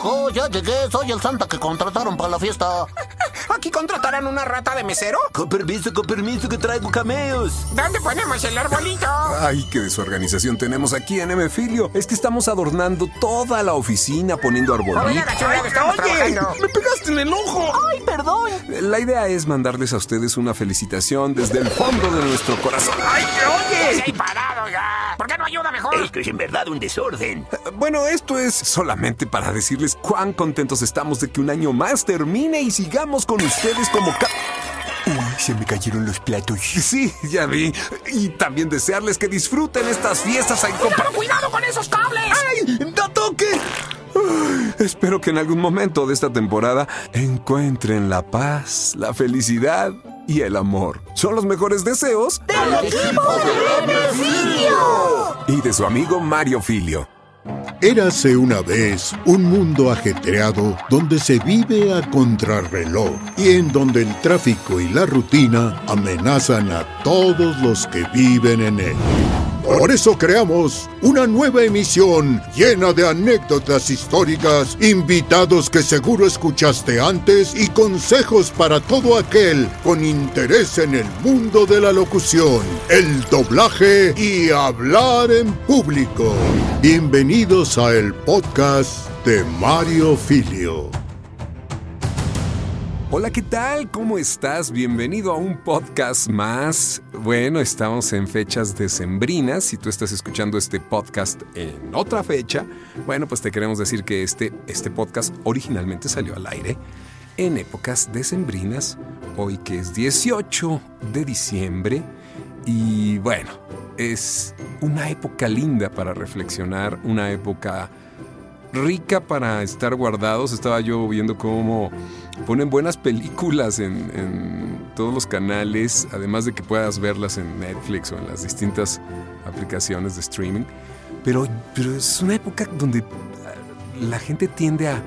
Ojo, ya llegué. Soy el Santa que contrataron para la fiesta. ¿Aquí contratarán una rata de mesero? Con permiso, con permiso, que traigo cameos. ¿Dónde ponemos el arbolito? Ay, qué desorganización tenemos aquí en Mfilio. Es que estamos adornando toda la oficina, poniendo arbolitos. Oye, trabajando. ¡Me pegaste en el ojo! Ay, perdón. La idea es mandarles a ustedes una felicitación desde el fondo de nuestro corazón. ¡Ay, oye! ¡Ahí parado, oiga! ¿Por qué no ayuda mejor? Esto es en verdad un desorden. Bueno, esto es solamente para decirles cuán contentos estamos de que un año más termine y sigamos con ustedes como... ca- Uy, se me cayeron los platos. Sí, ya vi. Y también desearles que disfruten estas fiestas en compa- ¡Pero cuidado con esos cables! ¡Ay! ¡No toque! Espero que en algún momento de esta temporada encuentren la paz, la felicidad y el amor. Son los mejores deseos ¡El equipo de Filio! y de su amigo Mario Filio. Érase una vez un mundo ajetreado donde se vive a contrarreloj y en donde el tráfico y la rutina amenazan a todos los que viven en él. Por eso creamos una nueva emisión llena de anécdotas históricas, invitados que seguro escuchaste antes y consejos para todo aquel con interés en el mundo de la locución, el doblaje y hablar en público. Bienvenidos a el podcast de Mario Filio. Hola, ¿qué tal? ¿Cómo estás? Bienvenido a un podcast más. Bueno, estamos en fechas decembrinas. Si tú estás escuchando este podcast en otra fecha, bueno, pues te queremos decir que este, este podcast originalmente salió al aire en épocas decembrinas, hoy que es 18 de diciembre. Y bueno, es una época linda para reflexionar, una época rica para estar guardados. Estaba yo viendo cómo ponen buenas películas en, todos los canales, además de que puedas verlas en Netflix o en las distintas aplicaciones de streaming. Pero, es una época donde la gente tiende a,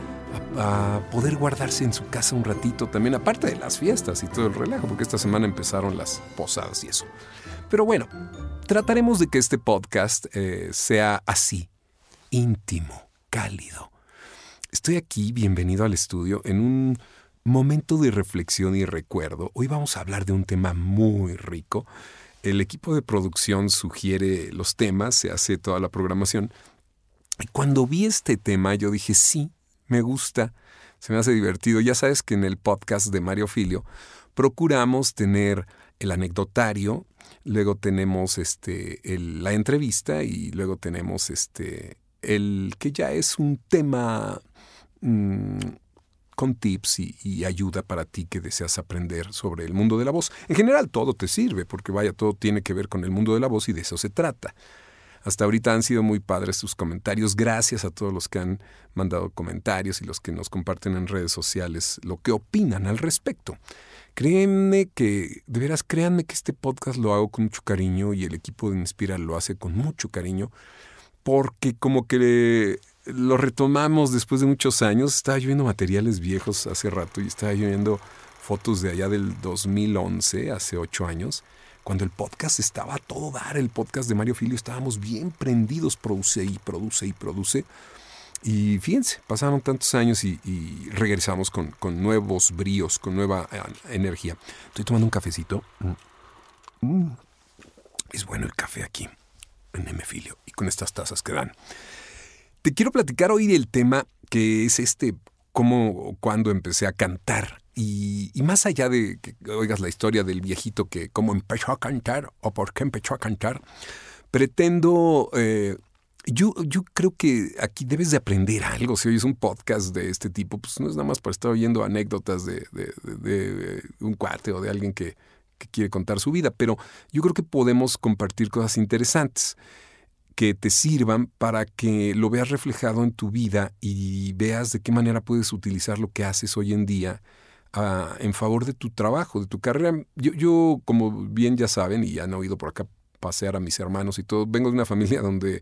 a, a, poder guardarse en su casa un ratito, también aparte de las fiestas y todo el relajo, porque esta semana empezaron las posadas y eso. Pero bueno, trataremos de que este podcast eh, sea así, íntimo cálido. Estoy aquí, bienvenido al estudio, en un momento de reflexión y recuerdo. Hoy vamos a hablar de un tema muy rico. El equipo de producción sugiere los temas, se hace toda la programación. Y cuando vi este tema, yo dije, sí, me gusta, se me hace divertido. Ya sabes que en el podcast de Mario Filio procuramos tener el anecdotario, luego tenemos este, la entrevista y luego tenemos este, el que ya es un tema mmm, con tips y, y, ayuda para ti que deseas aprender sobre el mundo de la voz. En general todo te sirve, porque vaya, todo tiene que ver con el mundo de la voz y de eso se trata. Hasta ahorita han sido muy padres sus comentarios. Gracias a todos los que han mandado comentarios y los que nos comparten en redes sociales lo que opinan al respecto. Créanme que, de veras, créanme que este podcast lo hago con mucho cariño y el equipo de Inspira lo hace con mucho cariño porque como que lo retomamos después de muchos años. Estaba yo viendo materiales viejos hace rato y estaba yo viendo fotos de allá del 2011, hace ocho años, cuando el podcast estaba a todo dar. El podcast de Mario Filio estábamos bien prendidos, produce y produce y produce. Y fíjense, pasaron tantos años y, regresamos con, con, nuevos bríos, con nueva eh, energía. Estoy tomando un cafecito. Mm. Es bueno el café aquí en Mfilio y con estas tazas que dan. Te quiero platicar hoy del tema que es este, cómo, cuando empecé a cantar. Y, y, más allá de que oigas la historia del viejito que cómo empezó a cantar o por qué empezó a cantar, pretendo... Eh, yo, yo creo que aquí debes de aprender algo. Si oyes un podcast de este tipo, pues no es nada más para estar oyendo anécdotas de, de, un cuate o de alguien que, que quiere contar su vida, pero yo creo que podemos compartir cosas interesantes que te sirvan para que lo veas reflejado en tu vida y veas de qué manera puedes utilizar lo que haces hoy en día uh, en favor de tu trabajo, de tu carrera. Yo, yo, como bien ya saben y han oído por acá pasear a mis hermanos y todo, vengo de una familia donde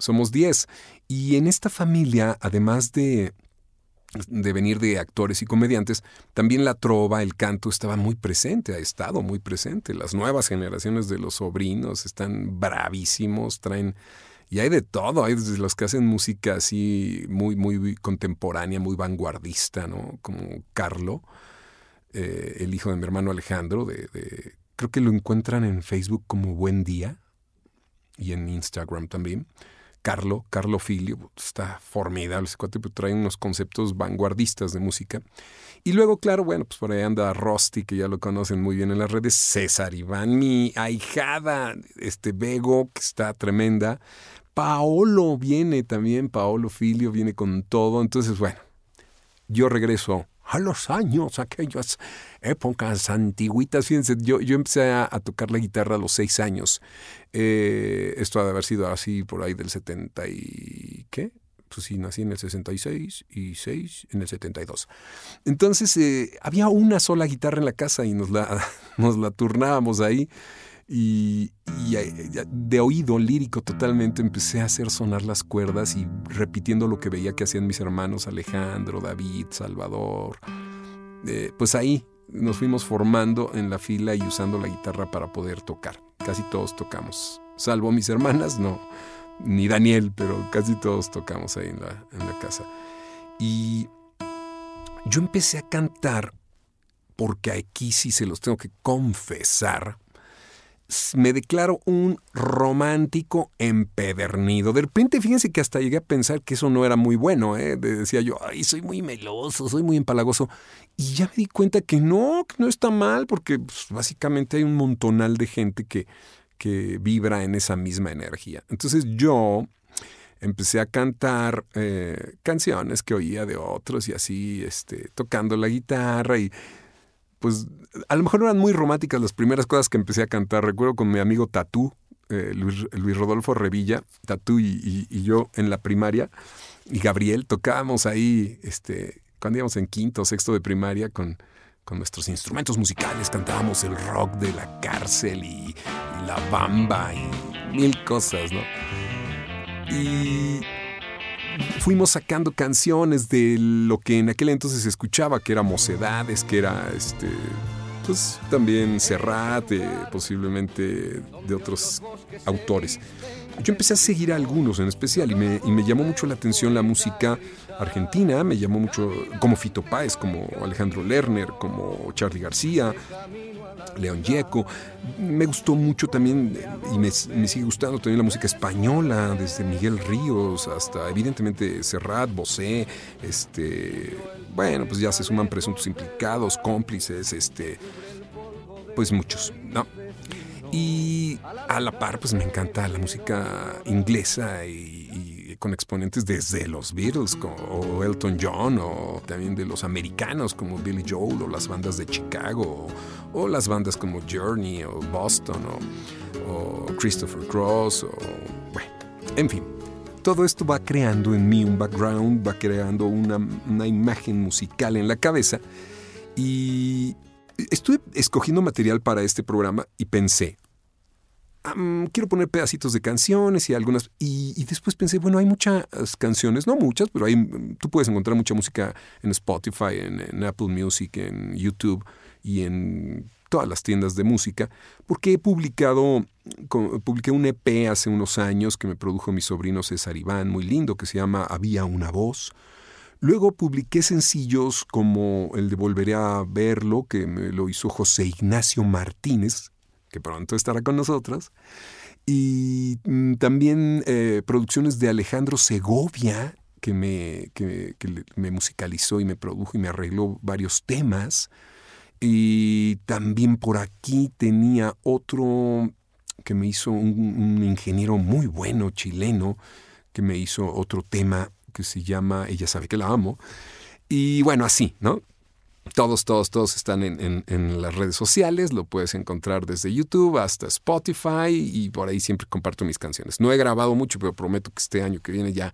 somos 10 y en esta familia, además de de venir de actores y comediantes, también la trova, el canto estaba muy presente, ha estado muy presente. Las nuevas generaciones de los sobrinos están bravísimos, traen Y hay de todo, hay desde los que hacen música así muy, muy contemporánea, muy vanguardista, ¿no? Como Carlo, eh, el hijo de mi hermano Alejandro, de, de, creo que lo encuentran en Facebook como Buen Día y en Instagram también. Carlo, Carlo Filio, está formidable ese cuate, pero trae unos conceptos vanguardistas de música. Y luego, claro, bueno, pues por ahí anda Rusty, que ya lo conocen muy bien en las redes, César Iván, mi ahijada, este Bego, que está tremenda. Paolo viene también, Paolo Filio viene con todo. Entonces, bueno, yo regreso a los años, aquellas épocas antiguitas. Fíjense, yo, yo empecé a, tocar la guitarra a los seis años. Eh, esto ha de haber sido así por ahí del 70 y... ¿qué? Pues sí, nací en el 66 y 6 en el 72. Entonces, eh, había una sola guitarra en la casa y nos la, nos la turnábamos ahí. Y, de oído lírico totalmente empecé a hacer sonar las cuerdas y repitiendo lo que veía que hacían mis hermanos Alejandro, David, Salvador. Eh, pues ahí nos fuimos formando en la fila y usando la guitarra para poder tocar. Casi todos tocamos, salvo mis hermanas, no, ni Daniel, pero casi todos tocamos ahí en la casa. Y yo empecé a cantar porque aquí sí se los tengo que confesar me declaro un romántico empedernido. De repente, fíjense que hasta llegué a pensar que eso no era muy bueno. ¿eh? Decía yo, ay, soy muy meloso, soy muy empalagoso. Y ya me di cuenta que no, que no está mal, porque pues, básicamente hay un montonal de gente que, que vibra en esa misma energía. Entonces yo empecé a cantar eh, canciones que oía de otros y así, este, tocando la guitarra y pues a lo mejor eran muy románticas las primeras cosas que empecé a cantar. Recuerdo con mi amigo Tatú, eh, Luis, Rodolfo Revilla, Tatú y, yo en la primaria, y Gabriel, tocábamos ahí, este, cuando íbamos en quinto o sexto de primaria con, con nuestros instrumentos musicales, cantábamos el rock de la cárcel y, y la bamba y mil cosas, ¿no? Y fuimos sacando canciones de lo que en aquel entonces se escuchaba, que era Mocedades, que era este, pues también Serrat, posiblemente de otros autores. Yo empecé a seguir a algunos en especial y me, y me llamó mucho la atención la música argentina, me llamó mucho como Fito Páez, como Alejandro Lerner, como Charlie García, León Gieco. Me gustó mucho también, y me, sigue gustando también la música española, desde Miguel Ríos hasta evidentemente Serrat, Bosé, este, bueno, pues ya se suman presuntos implicados, cómplices, este, pues muchos, ¿no? Y a la par, pues me encanta la música inglesa y con exponentes desde los Beatles o Elton John o también de los americanos como Billy Joel o las bandas de Chicago o, las bandas como Journey o Boston o, Christopher Cross o bueno, en fin. Todo esto va creando en mí un background, va creando una, una imagen musical en la cabeza y estuve escogiendo material para este programa y pensé, quiero poner pedacitos de canciones y algunas. Y, después pensé, bueno, hay muchas canciones, no muchas, pero hay, tú puedes encontrar mucha música en Spotify, en, Apple Music, en YouTube y en todas las tiendas de música, porque he publicado, publiqué un EP hace unos años que me produjo mi sobrino César Iván, muy lindo, que se llama Había una voz. Luego publiqué sencillos como el de Volveré a verlo, que me lo hizo José Ignacio Martínez, que pronto estará con nosotros. Y mm, también eh, producciones de Alejandro Segovia, que me, que, me musicalizó y me produjo y me arregló varios temas. Y también por aquí tenía otro que me hizo un, un, ingeniero muy bueno chileno, que me hizo otro tema que se llama Ella sabe que la amo. Y bueno, así, ¿no? Todos, todos, todos están en, las redes sociales, lo puedes encontrar desde YouTube hasta Spotify y por ahí siempre comparto mis canciones. No he grabado mucho, pero prometo que este año que viene ya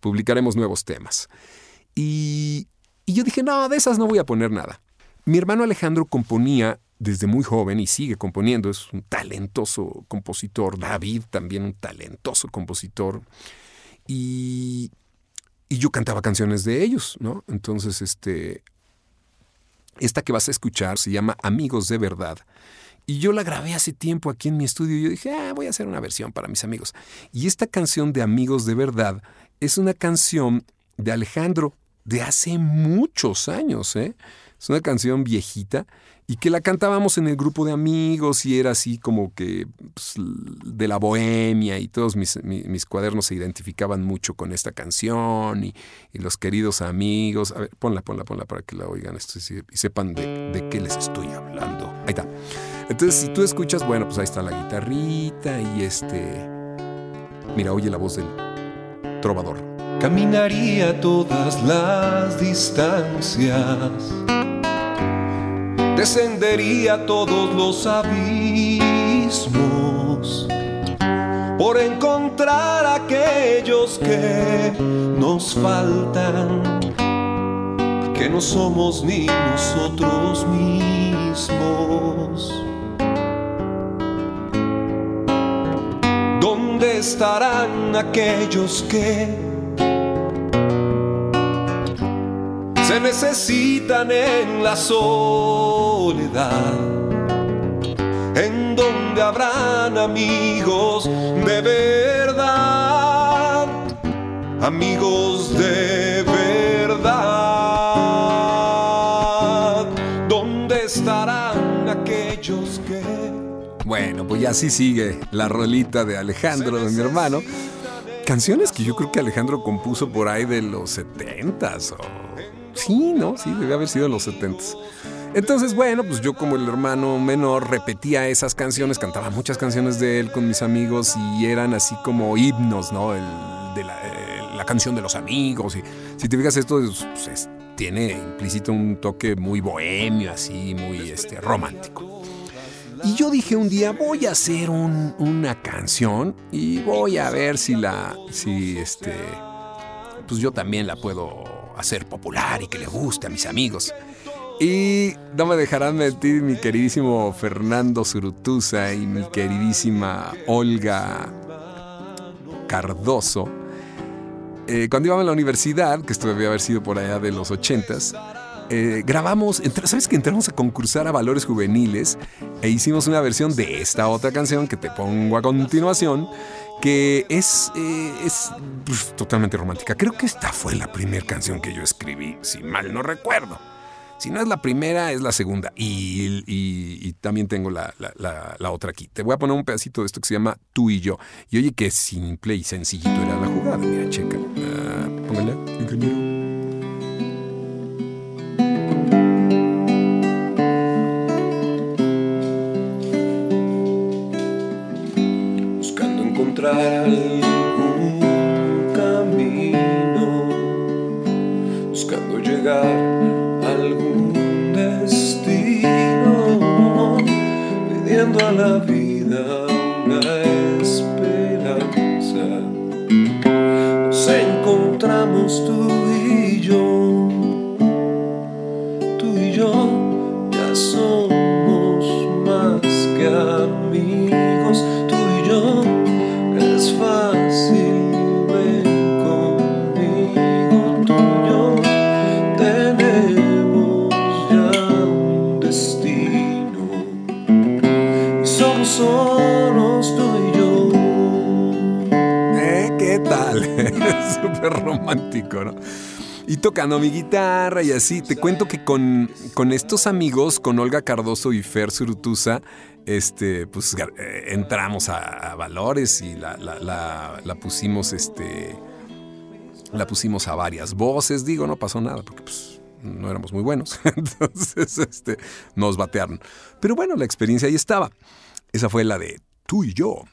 publicaremos nuevos temas. Y, yo dije, no, de esas no voy a poner nada. Mi hermano Alejandro componía desde muy joven y sigue componiendo, es un talentoso compositor, David también un talentoso compositor. Y, y yo cantaba canciones de ellos, ¿no? Entonces, este, Esta que vas a escuchar se llama Amigos de Verdad. Y yo la grabé hace tiempo aquí en mi estudio y yo dije, ah, voy a hacer una versión para mis amigos. Y esta canción de Amigos de Verdad es una canción de Alejandro de hace muchos años, ¿eh? Es una canción viejita y que la cantábamos en el grupo de amigos y era así como que pues, de la bohemia y todos mis, mis, cuadernos se identificaban mucho con esta canción y, los queridos amigos. A ver, ponla, ponla, ponla para que la oigan esto y sepan de, de qué les estoy hablando. Ahí está. Entonces, si tú escuchas, bueno, pues ahí está la guitarrita y este... Mira, oye la voz del trovador. Caminaría todas las distancias descendería todos los abismos por encontrar aquellos que nos faltan, que no somos ni nosotros mismos. ¿Dónde estarán aquellos que necesitan en la soledad, en donde habrán amigos de verdad, amigos de verdad, ¿dónde estarán aquellos que... Bueno, pues ya así sigue la rolita de Alejandro, de mi hermano. Canciones que yo creo que Alejandro compuso por ahí de los 70s o Sí, ¿no? Sí, debe haber sido en los 70 Entonces, bueno, pues yo como el hermano menor repetía esas canciones, cantaba muchas canciones de él con mis amigos y eran así como himnos, ¿no? De eh, la, canción de los amigos. Si te fijas, esto pues, tiene implícito un toque muy bohemio, así, muy este, romántico. Y yo dije un día, voy a hacer una canción y voy a ver si la, si este, pues yo también la puedo hacer popular y que le guste a mis amigos. Y no me dejarán mentir mi queridísimo Fernando Zurutuza y mi queridísima Olga Cardoso. Eh, cuando íbamos a la universidad, que esto debía haber sido por allá de los ochentas, eh, grabamos, ¿sabes que entramos a concursar a Valores Juveniles e hicimos una versión de esta otra canción que te pongo a continuación? Que es, eh, es pues, totalmente romántica. Creo que esta fue la primera canción que yo escribí, si mal no recuerdo. Si no es la primera, es la segunda. Y, también tengo la, otra aquí. Te voy a poner un pedacito de esto que se llama Tú y yo. Y oye, qué simple y sencillito era la jugada. Mira, checa. Ah, póngale, algún camino, buscando llegar a algún destino, pidiendo a la vida una esperanza. Nos encontramos tú y yo, y tocando mi guitarra y así. Te cuento que con, con estos amigos, con Olga Cardoso y Fer Surutusa, este, pues eh, entramos a, Valores y la, la, pusimos, este, la pusimos a varias voces. Digo, no pasó nada porque pues, no éramos muy buenos. Entonces, este, nos batearon. Pero bueno, la experiencia ahí estaba. Esa fue la de tú y yo.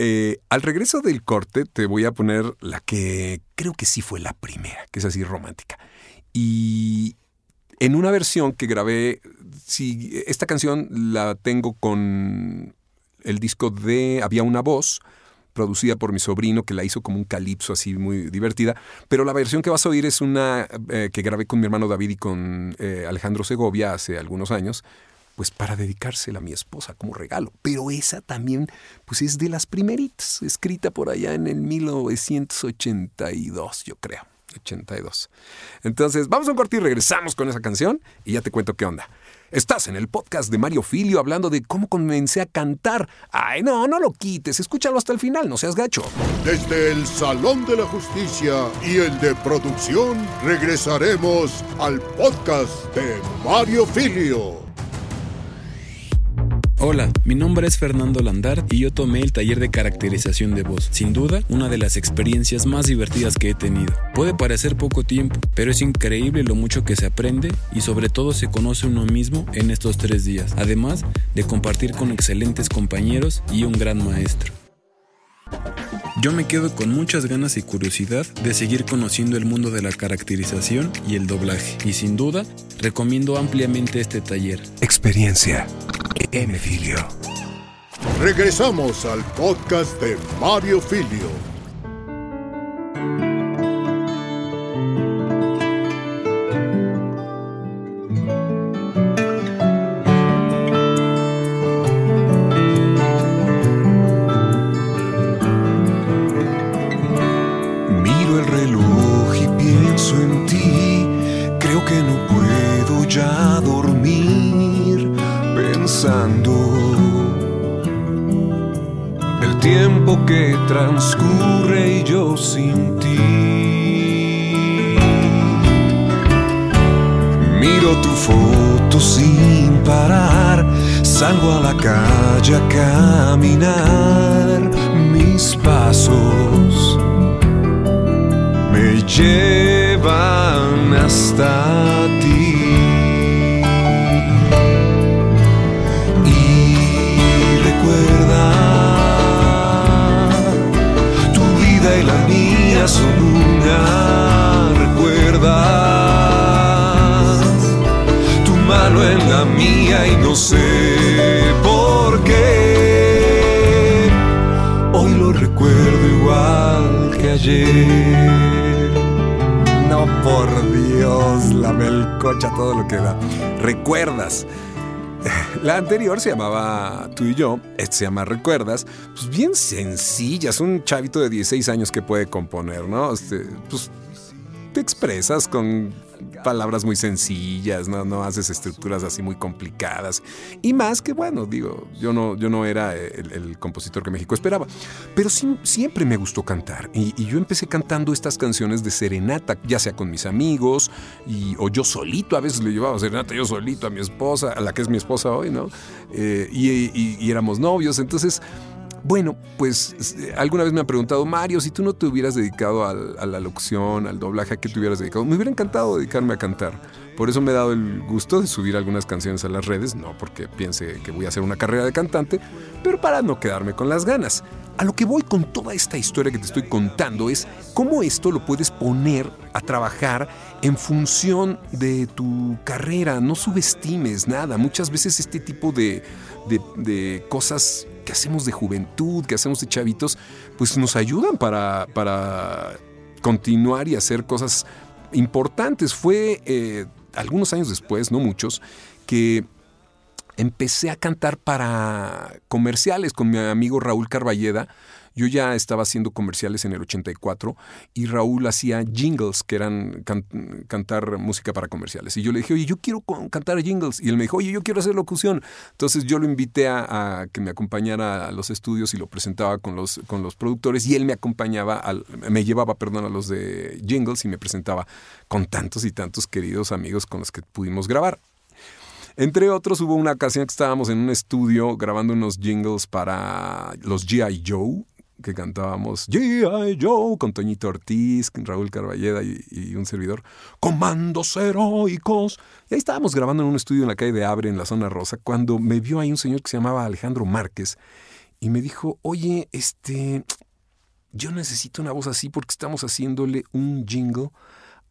Eh, al regreso del corte te voy a poner la que creo que sí fue la primera, que es así romántica. Y en una versión que grabé, si esta canción la tengo con el disco de Había una voz, producida por mi sobrino, que la hizo como un calipso así muy divertida. Pero la versión que vas a oír es una eh, que grabé con mi hermano David y con eh, Alejandro Segovia hace algunos años, pues para dedicársela a mi esposa como regalo. Pero esa también, pues es de las primeritas, escrita por allá en el 1982, yo creo. 82. Entonces, vamos a un corte y regresamos con esa canción y ya te cuento qué onda. Estás en el podcast de Mario Filio hablando de cómo comencé a cantar. Ay, no, no lo quites, escúchalo hasta el final, no seas gacho. Desde el Salón de la Justicia y el de producción, regresaremos al podcast de Mario Filio. Hola, mi nombre es Fernando Landart y yo tomé el taller de caracterización de voz. Sin duda, una de las experiencias más divertidas que he tenido. Puede parecer poco tiempo, pero es increíble lo mucho que se aprende y sobre todo se conoce uno mismo en estos tres días, además de compartir con excelentes compañeros y un gran maestro. Yo me quedo con muchas ganas y curiosidad de seguir conociendo el mundo de la caracterización y el doblaje, y sin duda recomiendo ampliamente este taller. Experiencia M. Filio. Regresamos al podcast de Mario Filio. En ti. Creo que no puedo ya dormir pensando el tiempo que transcurre y yo sin ti. Miro tu foto sin parar, salgo a la calle a caminar mis pasos me llevan hasta ti. Recuerda, tu vida y la mía son una. Recuerda, tu mano en la mía y no sé por qué. Hoy lo recuerdo igual que ayer. Por Dios, la melcocha, todo lo que da. ¿Recuerdas? La anterior se llamaba Tú y yo, este se llama Recuerdas. Pues bien sencillas, un chavito de 16 años que puede componer, ¿no? Este, pues te expresas con palabras muy sencillas, ¿no? no haces estructuras así muy complicadas. Y más que, bueno, digo, yo no, yo no era el, el compositor que México esperaba, pero sí, siempre me gustó cantar. Y, yo empecé cantando estas canciones de serenata, ya sea con mis amigos o yo solito, a veces le llevaba serenata yo solito a mi esposa, a la que es mi esposa hoy, ¿no? Eh, y éramos novios, entonces... Bueno, pues alguna vez me han preguntado, Mario, si tú no te hubieras dedicado a la locución, al doblaje, ¿a qué te hubieras dedicado? Me hubiera encantado dedicarme a cantar. Por eso me he dado el gusto de subir algunas canciones a las redes, no porque piense que voy a hacer una carrera de cantante, pero para no quedarme con las ganas. A lo que voy con toda esta historia que te estoy contando es cómo esto lo puedes poner a trabajar en función de tu carrera. No subestimes nada. Muchas veces este tipo de cosas que hacemos de juventud, que hacemos de chavitos, pues nos ayudan para, para continuar y hacer cosas importantes. Fue eh, algunos años después, no muchos, que empecé a cantar para comerciales con mi amigo Raúl Carballeda. Yo ya estaba haciendo comerciales en el 84 y Raúl hacía jingles, que eran can cantar música para comerciales. Y yo le dije, oye, yo quiero cantar jingles. Y él me dijo, oye, yo quiero hacer locución. Entonces yo lo invité a, a que me acompañara a los estudios y lo presentaba con los, con los productores y él me acompañaba, al, me llevaba, perdón, a los de jingles y me presentaba con tantos y tantos queridos amigos con los que pudimos grabar. Entre otros, hubo una ocasión que estábamos en un estudio grabando unos jingles para los G.I. Joe, que cantábamos G.I. Joe con Toñito Ortiz, Raúl Carballeda y, y, un servidor, Comandos Heroicos. Y ahí estábamos grabando en un estudio en la calle de Abre, en la zona rosa, cuando me vio ahí un señor que se llamaba Alejandro Márquez y me dijo, oye, este, yo necesito una voz así porque estamos haciéndole un jingle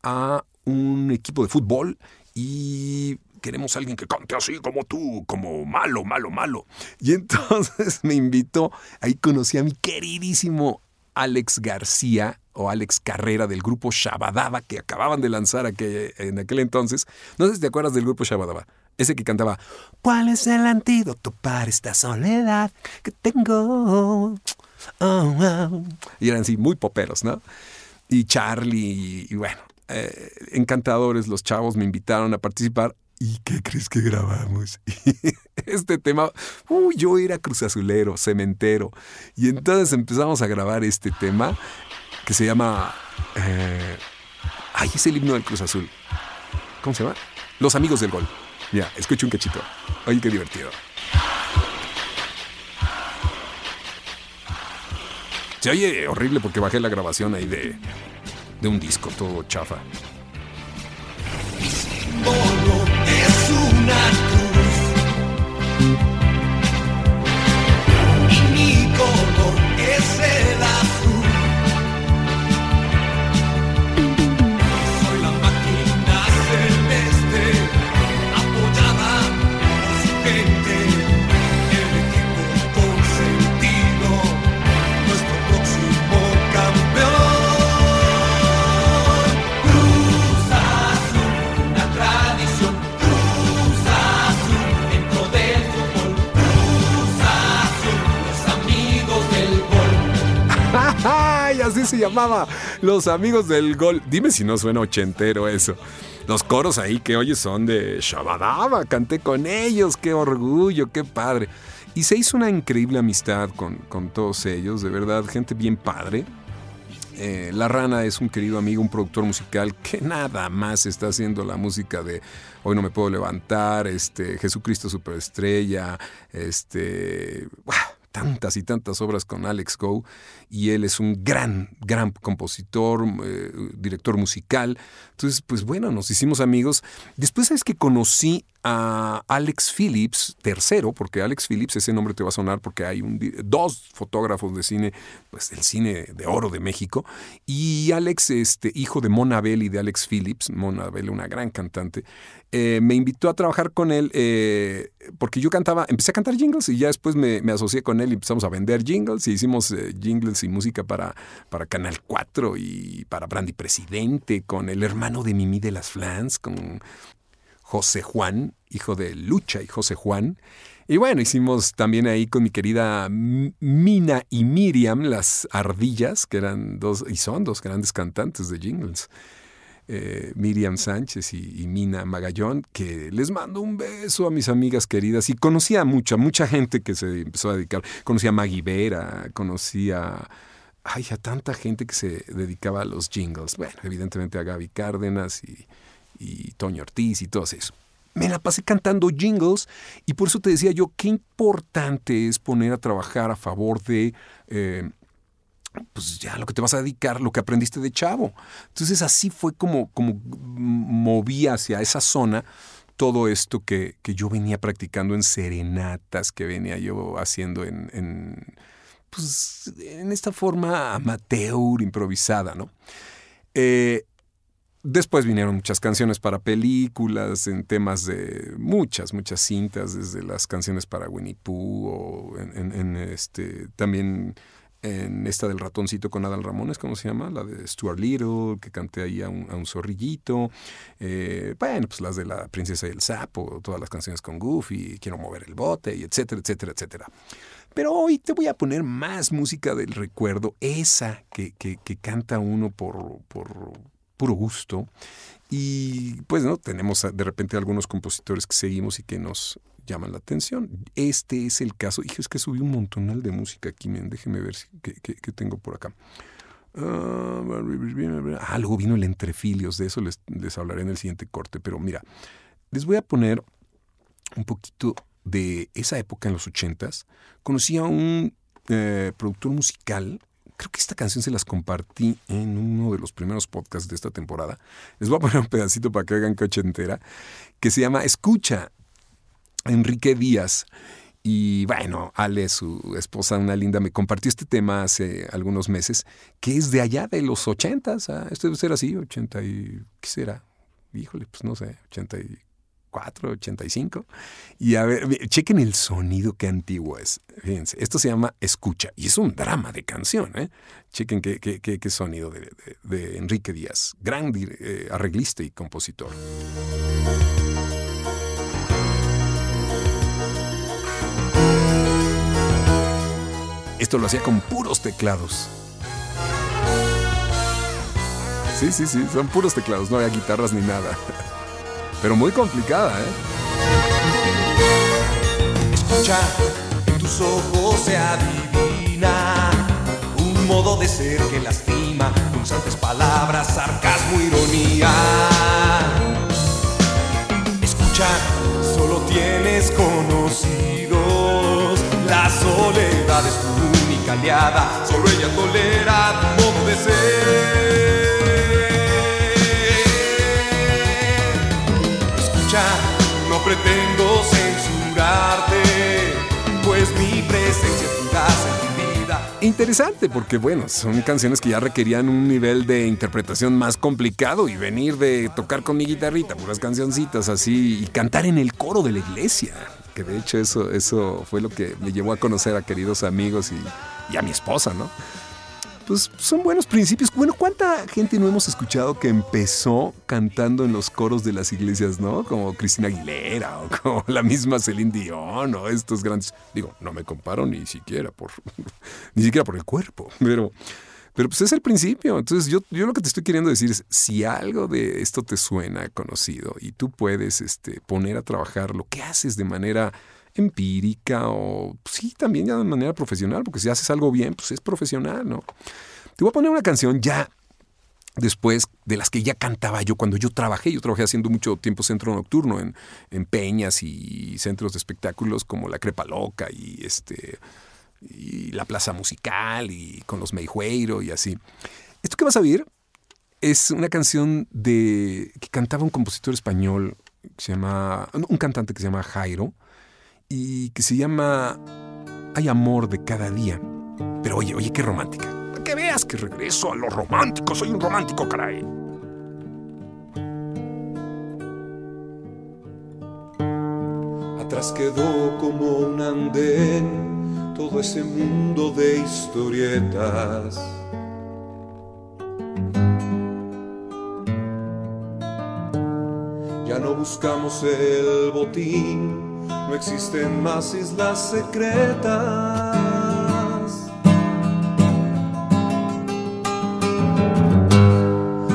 a un equipo de fútbol y queremos a alguien que cante así como tú, como malo, malo, malo. Y entonces me invitó, ahí conocí a mi queridísimo Alex García o Alex Carrera del grupo Shabadaba que acababan de lanzar aquel, en aquel entonces. No sé si te acuerdas del grupo Shabadaba. Ese que cantaba ¿Cuál es el antídoto para esta soledad que tengo? Oh, oh. Y eran así muy poperos, ¿no? y Charlie, y, bueno, eh, encantadores, los chavos me invitaron a participar. ¿Y qué crees que grabamos? este tema, uy, yo era cruzazulero, cementero. Y entonces empezamos a grabar este tema que se llama... eh, ay, es el himno del Cruz Azul. ¿Cómo se llama? Los amigos del gol. Ya, escucha un cachito. Oye, qué divertido. Se oye horrible porque bajé la grabación ahí de, de un disco todo chafa. Llamaba. Los amigos del gol. Dime si no suena ochentero eso. Los coros ahí que oyes son de Shabadaba. Canté con ellos. ¡Qué orgullo! ¡Qué padre! Y se hizo una increíble amistad con, con todos ellos. De verdad, gente bien padre. Eh, la Rana es un querido amigo, un productor musical que nada más está haciendo la música de Hoy no me puedo levantar, este, Jesucristo Superestrella, este. Tantas y tantas obras con Alex Go y él es un gran, gran compositor, eh, director musical. Entonces, pues bueno, nos hicimos amigos. Después es que conocí a Alex Phillips, tercero, porque Alex Phillips, ese nombre te va a sonar porque hay dos fotógrafos de cine, pues del cine de oro de México, y Alex, este, hijo de Mona Bell y de Alex Phillips, Mona Bell, una gran cantante, eh, me invitó a trabajar con él eh, porque yo cantaba, empecé a cantar jingles y ya después me, asocié con él y empezamos a vender jingles y hicimos eh, jingles y música para, para Canal 4 y para Brandy Presidente, con el hermano de Mimi de las Flans, con José Juan, hijo de Lucha y José Juan. Y bueno, hicimos también ahí con mi querida Mina y Miriam, las ardillas, que eran dos, y son dos grandes cantantes de jingles. Eh, Miriam Sánchez y, Mina Magallón, que les mando un beso a mis amigas queridas. Y conocí a mucha, mucha gente que se empezó a dedicar. Conocí a Maggie Vera, conocí a, ay, a tanta gente que se dedicaba a los jingles. Bueno, evidentemente a Gaby Cárdenas y, y Toño Ortiz y todos eso. Me la pasé cantando jingles y por eso te decía yo qué importante es poner a trabajar a favor de eh, pues ya lo que te vas a dedicar, lo que aprendiste de chavo. Entonces así fue como, como moví hacia esa zona todo esto que, que yo venía practicando en serenatas, que venía yo haciendo en, en, pues, en esta forma amateur, improvisada, ¿no? Eh, Después vinieron muchas canciones para películas, en temas de muchas, muchas cintas, desde las canciones para Winnie Pooh o en, en- en este, también en esta del ratoncito con Adal Ramones, ¿cómo se llama? La de Stuart Little, que canté ahí a un, a un zorrillito. Eh, bueno, pues las de la princesa y el sapo, todas las canciones con Goofy, Quiero mover el bote, y etcétera, etcétera, etcétera. Pero hoy te voy a poner más música del recuerdo, esa que, que- que canta uno por, por puro gusto. Y pues no, tenemos de repente algunos compositores que seguimos y que nos llaman la atención. Este es el caso. Hijo, es que subí un montonal de música aquí, men. déjeme ver qué, tengo por acá. Ah, luego vino el Entrefilios, de eso les, les hablaré en el siguiente corte, pero mira, les voy a poner un poquito de esa época en los ochentas. Conocí a un eh, productor musical, creo que esta canción se las compartí en uno de los primeros podcasts de esta temporada. Les voy a poner un pedacito para que hagan que ochentera, que se llama Escucha, Enrique Díaz. Y bueno, Ale, su esposa, una linda, me compartió este tema hace algunos meses, que es de allá de los ochentas. Ah, esto debe ser así, 80 y... ¿Qué será? Híjole, pues no sé, 84, 85. Y a ver, chequen el sonido que antiguo es. Fíjense, esto se llama Escucha y es un drama de canción. ¿eh? Chequen qué, qué, qué, sonido de, de, de, Enrique Díaz, gran eh, arreglista y compositor. Esto lo hacía con puros teclados. Sí, sí, sí, son puros teclados, no hay guitarras ni nada. Pero muy complicada, ¿eh? Escucha, en tus ojos se adivina un modo de ser que lastima, punzantes palabras, sarcasmo, ironía. Escucha, solo tienes conocidos, la soledad es tu solo ella tolera tu modo de ser. Escucha, no pretendo censurarte, pues mi presencia tu vida. Interesante porque, bueno, son canciones que ya requerían un nivel de interpretación más complicado y venir de tocar con mi guitarrita, puras cancioncitas así, y cantar en el coro de la iglesia. Que de hecho eso, eso fue lo que me llevó a conocer a queridos amigos y, y a mi esposa, ¿no? Pues son buenos principios. Bueno, ¿cuánta gente no hemos escuchado que empezó cantando en los coros de las iglesias, ¿no? Como Cristina Aguilera o como la misma Celine Dion o estos grandes. Digo, no me comparo ni siquiera por ni siquiera por el cuerpo, pero pero pues es el principio. Entonces yo, yo lo que te estoy queriendo decir es, si algo de esto te suena conocido y tú puedes este, poner a trabajar lo que haces de manera empírica o pues, sí, también ya de manera profesional, porque si haces algo bien, pues es profesional, ¿no? Te voy a poner una canción ya después de las que ya cantaba yo cuando yo trabajé. Yo trabajé haciendo mucho tiempo centro nocturno en, en peñas y centros de espectáculos como La Crepa Loca y este y la Plaza Musical y con los Meijueiro y así. Esto que vas a oír es una canción de que cantaba un compositor español que se llama un cantante que se llama Jairo y que se llama Hay amor de cada día. Pero oye, oye, qué romántica. Que veas que regreso a lo romántico. Soy un romántico, caray. Atrás quedó como un andén todo ese mundo de historietas. Ya no buscamos el botín, no existen más islas secretas.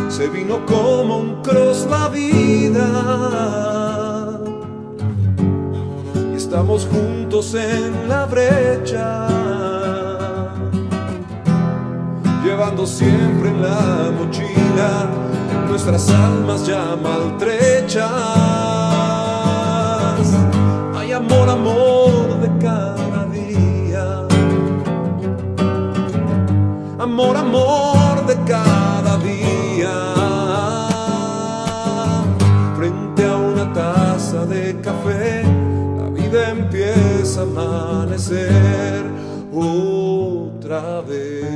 Se vino como un cross la vida y estamos juntos en la brecha, llevando siempre en la mochila nuestras almas ya maltrechas. Amor, amor de cada día, amor, amor de cada día. Frente a una taza de café la vida empieza a amanecer otra vez.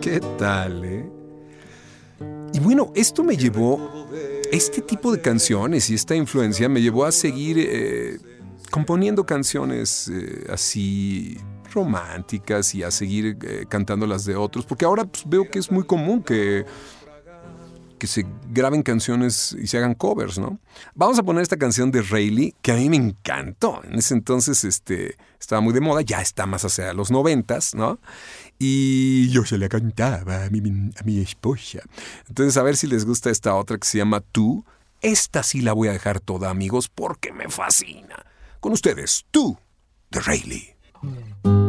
¿Qué tal, eh? Bueno, esto me llevó, este tipo de canciones y esta influencia me llevó a seguir eh, componiendo canciones eh, así románticas y a seguir eh, cantando las de otros, porque ahora pues, veo que es muy común que que se graben canciones y se hagan covers, ¿no? Vamos a poner esta canción de Rayleigh, que a mí me encantó. En ese entonces este, estaba muy de moda, ya está más hacia los noventas, ¿no? Y yo se la cantaba a mi, a mi esposa. Entonces, a ver si les gusta esta otra que se llama Tú. Esta sí la voy a dejar toda, amigos, porque me fascina. Con ustedes, Tú, de Rayleigh.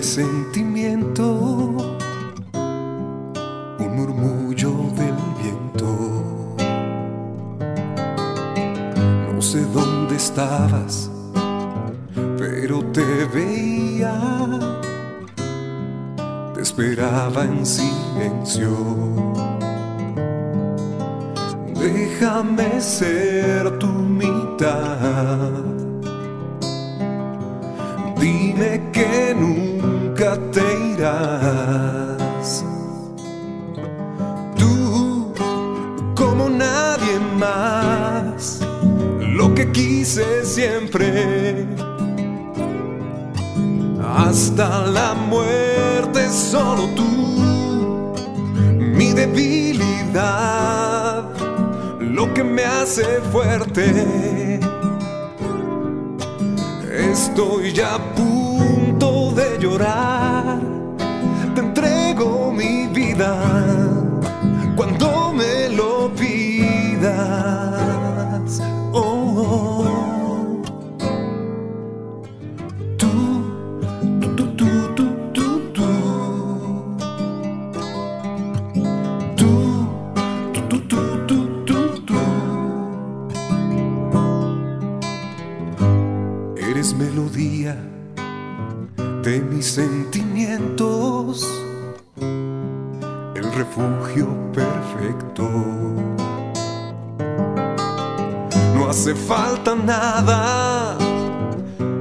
Presentimiento, un murmullo del viento. No sé dónde estabas, pero te veía, te esperaba en silencio. Déjame ser tu mitad. Dime que nunca te irás. Tú, como nadie más, lo que quise siempre. Hasta la muerte solo tú, mi debilidad, lo que me hace fuerte. Estoy ya de te entrego mi vida cuando me lo pidas. Oh, tú,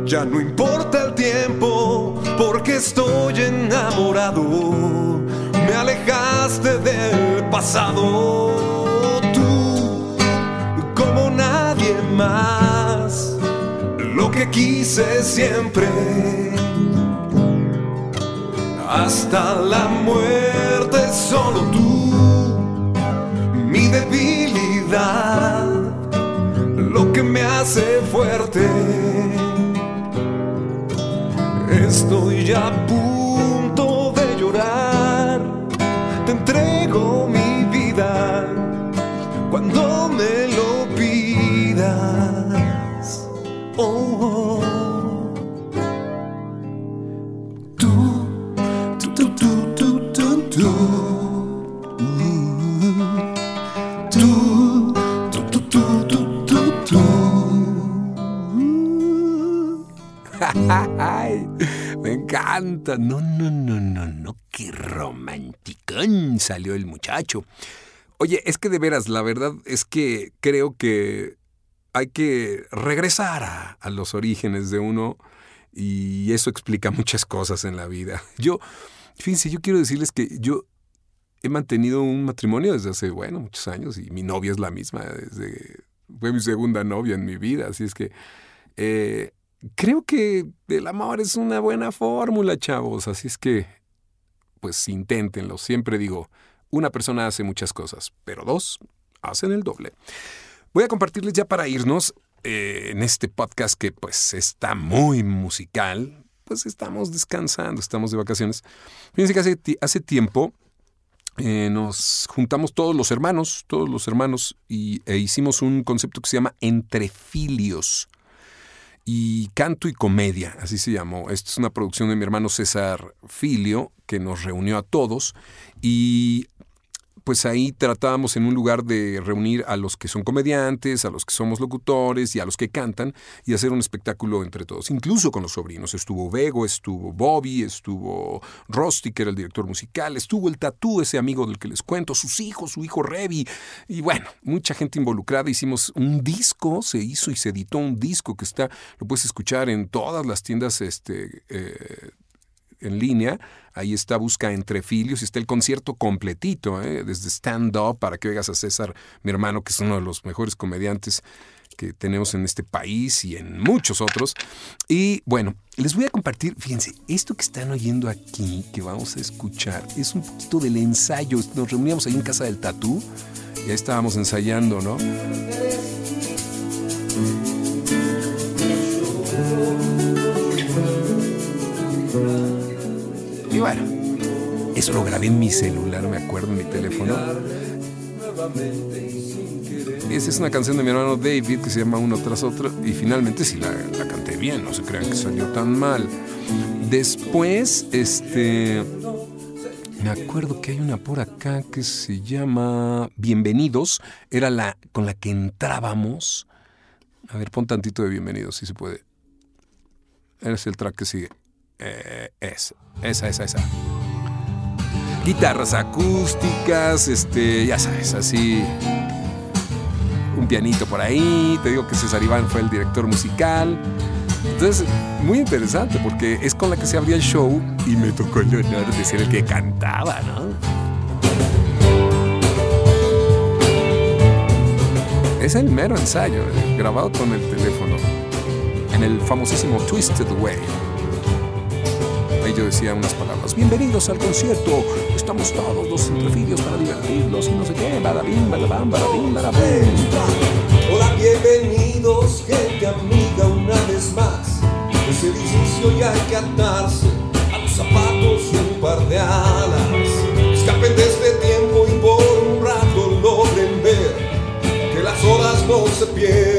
ya no importa el tiempo, porque estoy enamorado. Me alejaste del pasado, tú, como nadie más, lo que quise siempre hasta la muerte solo tú, mi debilidad, lo que me hace fuerte. Estoy ya a punto de llorar, te entrego mi vida. Cuando me No, no, no, no, no. Qué romanticón salió el muchacho. Oye, es que de veras, la verdad es que creo que hay que regresar a, a los orígenes de uno y eso explica muchas cosas en la vida. Yo, fíjense, yo quiero decirles que yo he mantenido un matrimonio desde hace, bueno, muchos años y mi novia es la misma, desde, fue mi segunda novia en mi vida, así es que eh, creo que el amor es una buena fórmula, chavos, así es que, pues inténtenlo, siempre digo, una persona hace muchas cosas, pero dos hacen el doble. Voy a compartirles ya para irnos eh, en este podcast que pues está muy musical, pues estamos descansando, estamos de vacaciones. Fíjense que hace, ti- hace tiempo eh, nos juntamos todos los hermanos, todos los hermanos, y, e hicimos un concepto que se llama Entrefilios. Y canto y comedia, así se llamó. Esta es una producción de mi hermano César Filio, que nos reunió a todos. Y pues ahí tratábamos en un lugar de reunir a los que son comediantes, a los que somos locutores y a los que cantan y hacer un espectáculo entre todos, incluso con los sobrinos. Estuvo Vego, estuvo Bobby, estuvo Rusty, que era el director musical, estuvo el Tatú, ese amigo del que les cuento, sus hijos, su hijo Revi, y bueno, mucha gente involucrada. Hicimos un disco, se hizo y se editó un disco que está, lo puedes escuchar en todas las tiendas este, eh, en línea. Ahí está, busca Entre Filios y está el concierto completito, ¿eh? desde stand-up para que oigas a César, mi hermano, que es uno de los mejores comediantes que tenemos en este país y en muchos otros. Y bueno, les voy a compartir, fíjense, esto que están oyendo aquí, que vamos a escuchar, es un poquito del ensayo. Nos reuníamos ahí en casa del tatú y ahí estábamos ensayando, ¿no? Bueno, eso lo grabé en mi celular, me acuerdo, en mi teléfono. Esa es una canción de mi hermano David que se llama Uno tras otro y finalmente sí la, la canté bien, no se crean que salió tan mal. Después, este... Me acuerdo que hay una por acá que se llama Bienvenidos, era la con la que entrábamos. A ver, pon tantito de Bienvenidos, si se puede. Es el track que sigue. Eh, es, esa, esa, esa. Guitarras acústicas, este, ya sabes, así. Un pianito por ahí. Te digo que César Iván fue el director musical. Entonces, muy interesante porque es con la que se abría el show y me tocó el honor de el que cantaba, ¿no? Es el mero ensayo, eh, grabado con el teléfono, en el famosísimo Twisted Way. Yo decía unas palabras. Bienvenidos al concierto. Estamos todos los entrefilios para divertirnos y no sé qué. Badabim, badabam, badabim, badabim. Hola, bienvenidos, gente amiga, una vez más. Ese edificio ya hay que atarse a los zapatos y un par de alas. Escapen de este tiempo y por un rato logren ver que las horas no se pierden,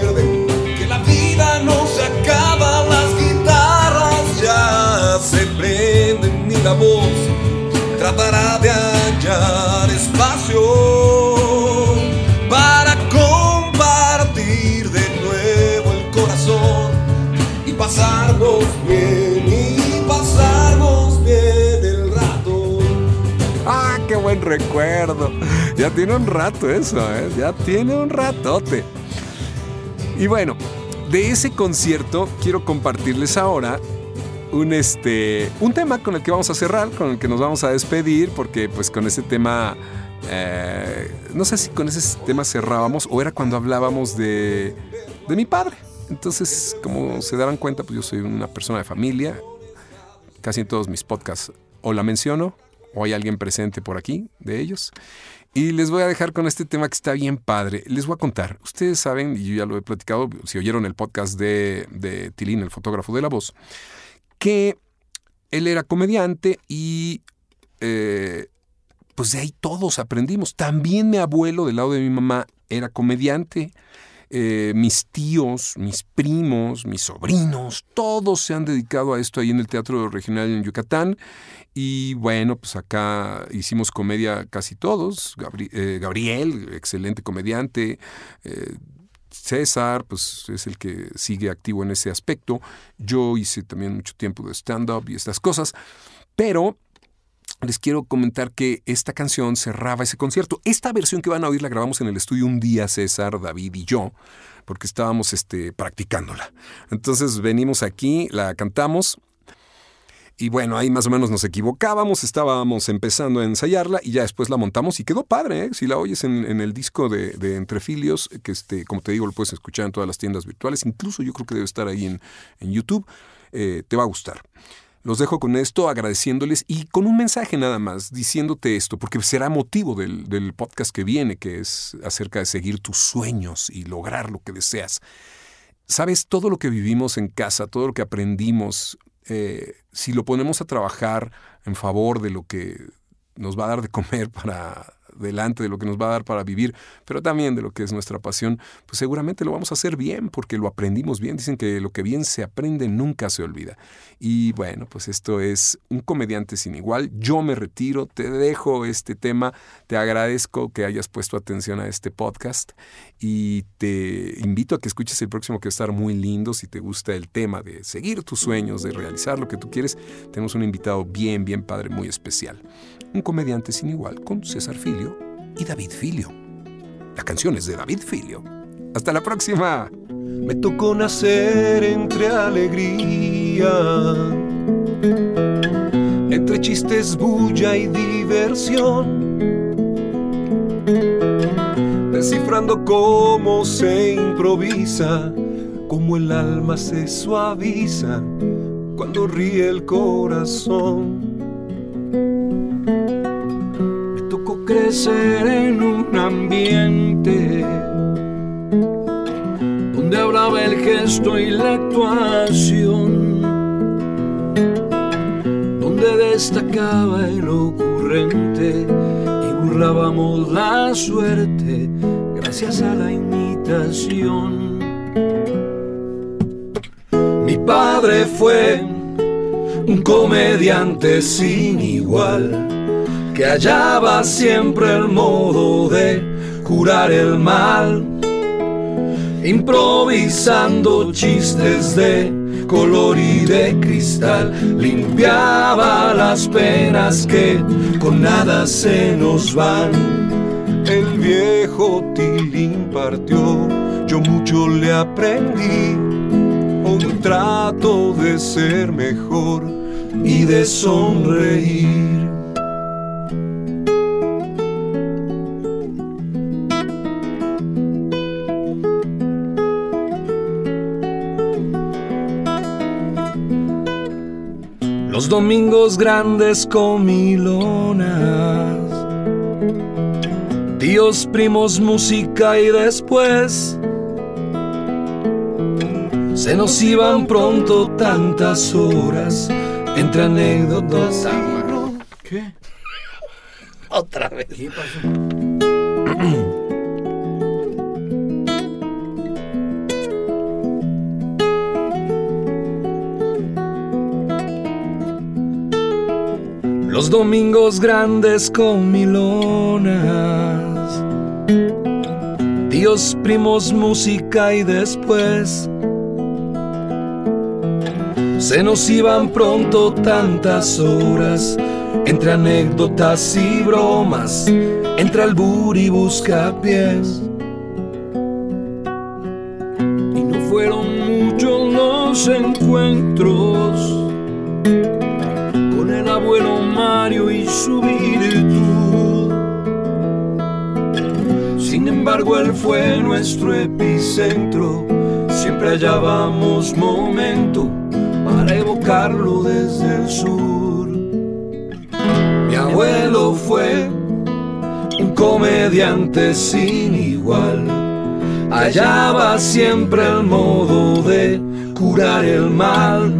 la voz tratará de hallar espacio para compartir de nuevo el corazón y pasarnos bien y pasarnos bien el rato. Ah, qué buen recuerdo. Ya tiene un rato eso, ¿eh? Ya tiene un ratote. Y bueno, de ese concierto quiero compartirles ahora un, este, un tema con el que vamos a cerrar, con el que nos vamos a despedir, porque pues con ese tema, eh, no sé si con ese tema cerrábamos o era cuando hablábamos de, de mi padre. Entonces, como se darán cuenta, pues yo soy una persona de familia. Casi en todos mis podcasts o la menciono o hay alguien presente por aquí de ellos. Y les voy a dejar con este tema que está bien padre. Les voy a contar. Ustedes saben, y yo ya lo he platicado, si oyeron el podcast de, de Tilín, el fotógrafo de la voz, que él era comediante y eh, pues de ahí todos aprendimos. También mi abuelo del lado de mi mamá era comediante. Eh, mis tíos, mis primos, mis sobrinos, todos se han dedicado a esto ahí en el Teatro Regional en Yucatán. Y bueno, pues acá hicimos comedia casi todos. Eh, Gabriel, excelente comediante. César, pues es el que sigue activo en ese aspecto. Yo hice también mucho tiempo de stand-up y estas cosas. Pero les quiero comentar que esta canción cerraba ese concierto. Esta versión que van a oír la grabamos en el estudio un día, César, David y yo, porque estábamos este, practicándola. Entonces venimos aquí, la cantamos. Y bueno, ahí más o menos nos equivocábamos, estábamos empezando a ensayarla y ya después la montamos y quedó padre, ¿eh? Si la oyes en, el disco de, de, Entrefilios, que este, como te digo, lo puedes escuchar en todas las tiendas virtuales, incluso yo creo que debe estar ahí en, en YouTube, eh, te va a gustar. Los dejo con esto, agradeciéndoles y con un mensaje nada más, diciéndote esto, porque será motivo del, del, podcast que viene, que es acerca de seguir tus sueños y lograr lo que deseas. Sabes, todo lo que vivimos en casa, todo lo que aprendimos, eh, si lo ponemos a trabajar en favor de lo que nos va a dar de comer para delante de lo que nos va a dar para vivir, pero también de lo que es nuestra pasión, pues seguramente lo vamos a hacer bien porque lo aprendimos bien. Dicen que lo que bien se aprende nunca se olvida. Y bueno, pues esto es un comediante sin igual. Yo me retiro, te dejo este tema, te agradezco que hayas puesto atención a este podcast y te invito a que escuches el próximo que va a estar muy lindo. Si te gusta el tema de seguir tus sueños, de realizar lo que tú quieres, tenemos un invitado bien, bien padre, muy especial. Un comediante sin igual con César Filio y David Filio. La canción es de David Filio. Hasta la próxima. Me tocó nacer entre alegría, entre chistes, bulla y diversión, descifrando cómo se improvisa, cómo el alma se suaviza cuando ríe el corazón. En un ambiente donde hablaba el gesto y la actuación, donde destacaba el ocurrente y burlábamos la suerte gracias a la imitación. Mi padre fue un comediante sin igual que hallaba siempre el modo de curar el mal, improvisando chistes de color y de cristal, limpiaba las penas que con nada se nos van. El viejo Tilín partió, yo mucho le aprendí, un trato de ser mejor y de sonreír. Domingos grandes comilonas. Tíos, primos, música y después se nos iban pronto tantas horas entre anécdotas. ¿Qué? Otra vez. ¿Qué pasó? Los domingos grandes comilonas. Tíos, primos, música y después se nos iban pronto tantas horas entre anécdotas y bromas, entre albur y buscapiés. Y no fueron muchos los encuentros embargo, él fue nuestro epicentro. Siempre hallábamos momento para evocarlo desde el sur. Mi abuelo fue un comediante sin igual. Hallaba siempre el modo de curar el mal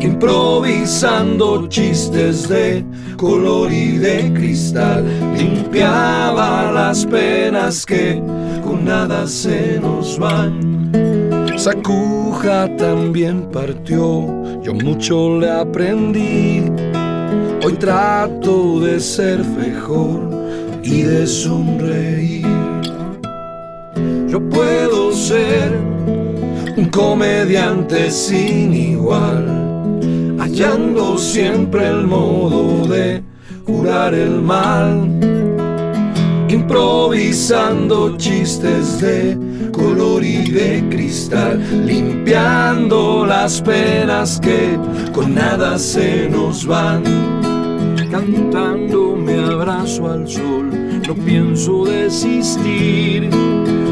improvisando chistes de color y de cristal, limpiaba las penas que con nada se nos van. Sacuja también partió, yo mucho le aprendí. Hoy trato de ser mejor y de sonreír. Yo puedo ser un comediante sin igual hallando siempre el modo de curar el mal, improvisando chistes de color y de cristal, limpiando las penas que con nada se nos van. Cantando me abrazo al sol, no pienso desistir,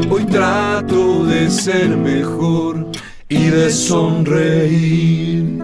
hoy trato de ser mejor y de sonreír.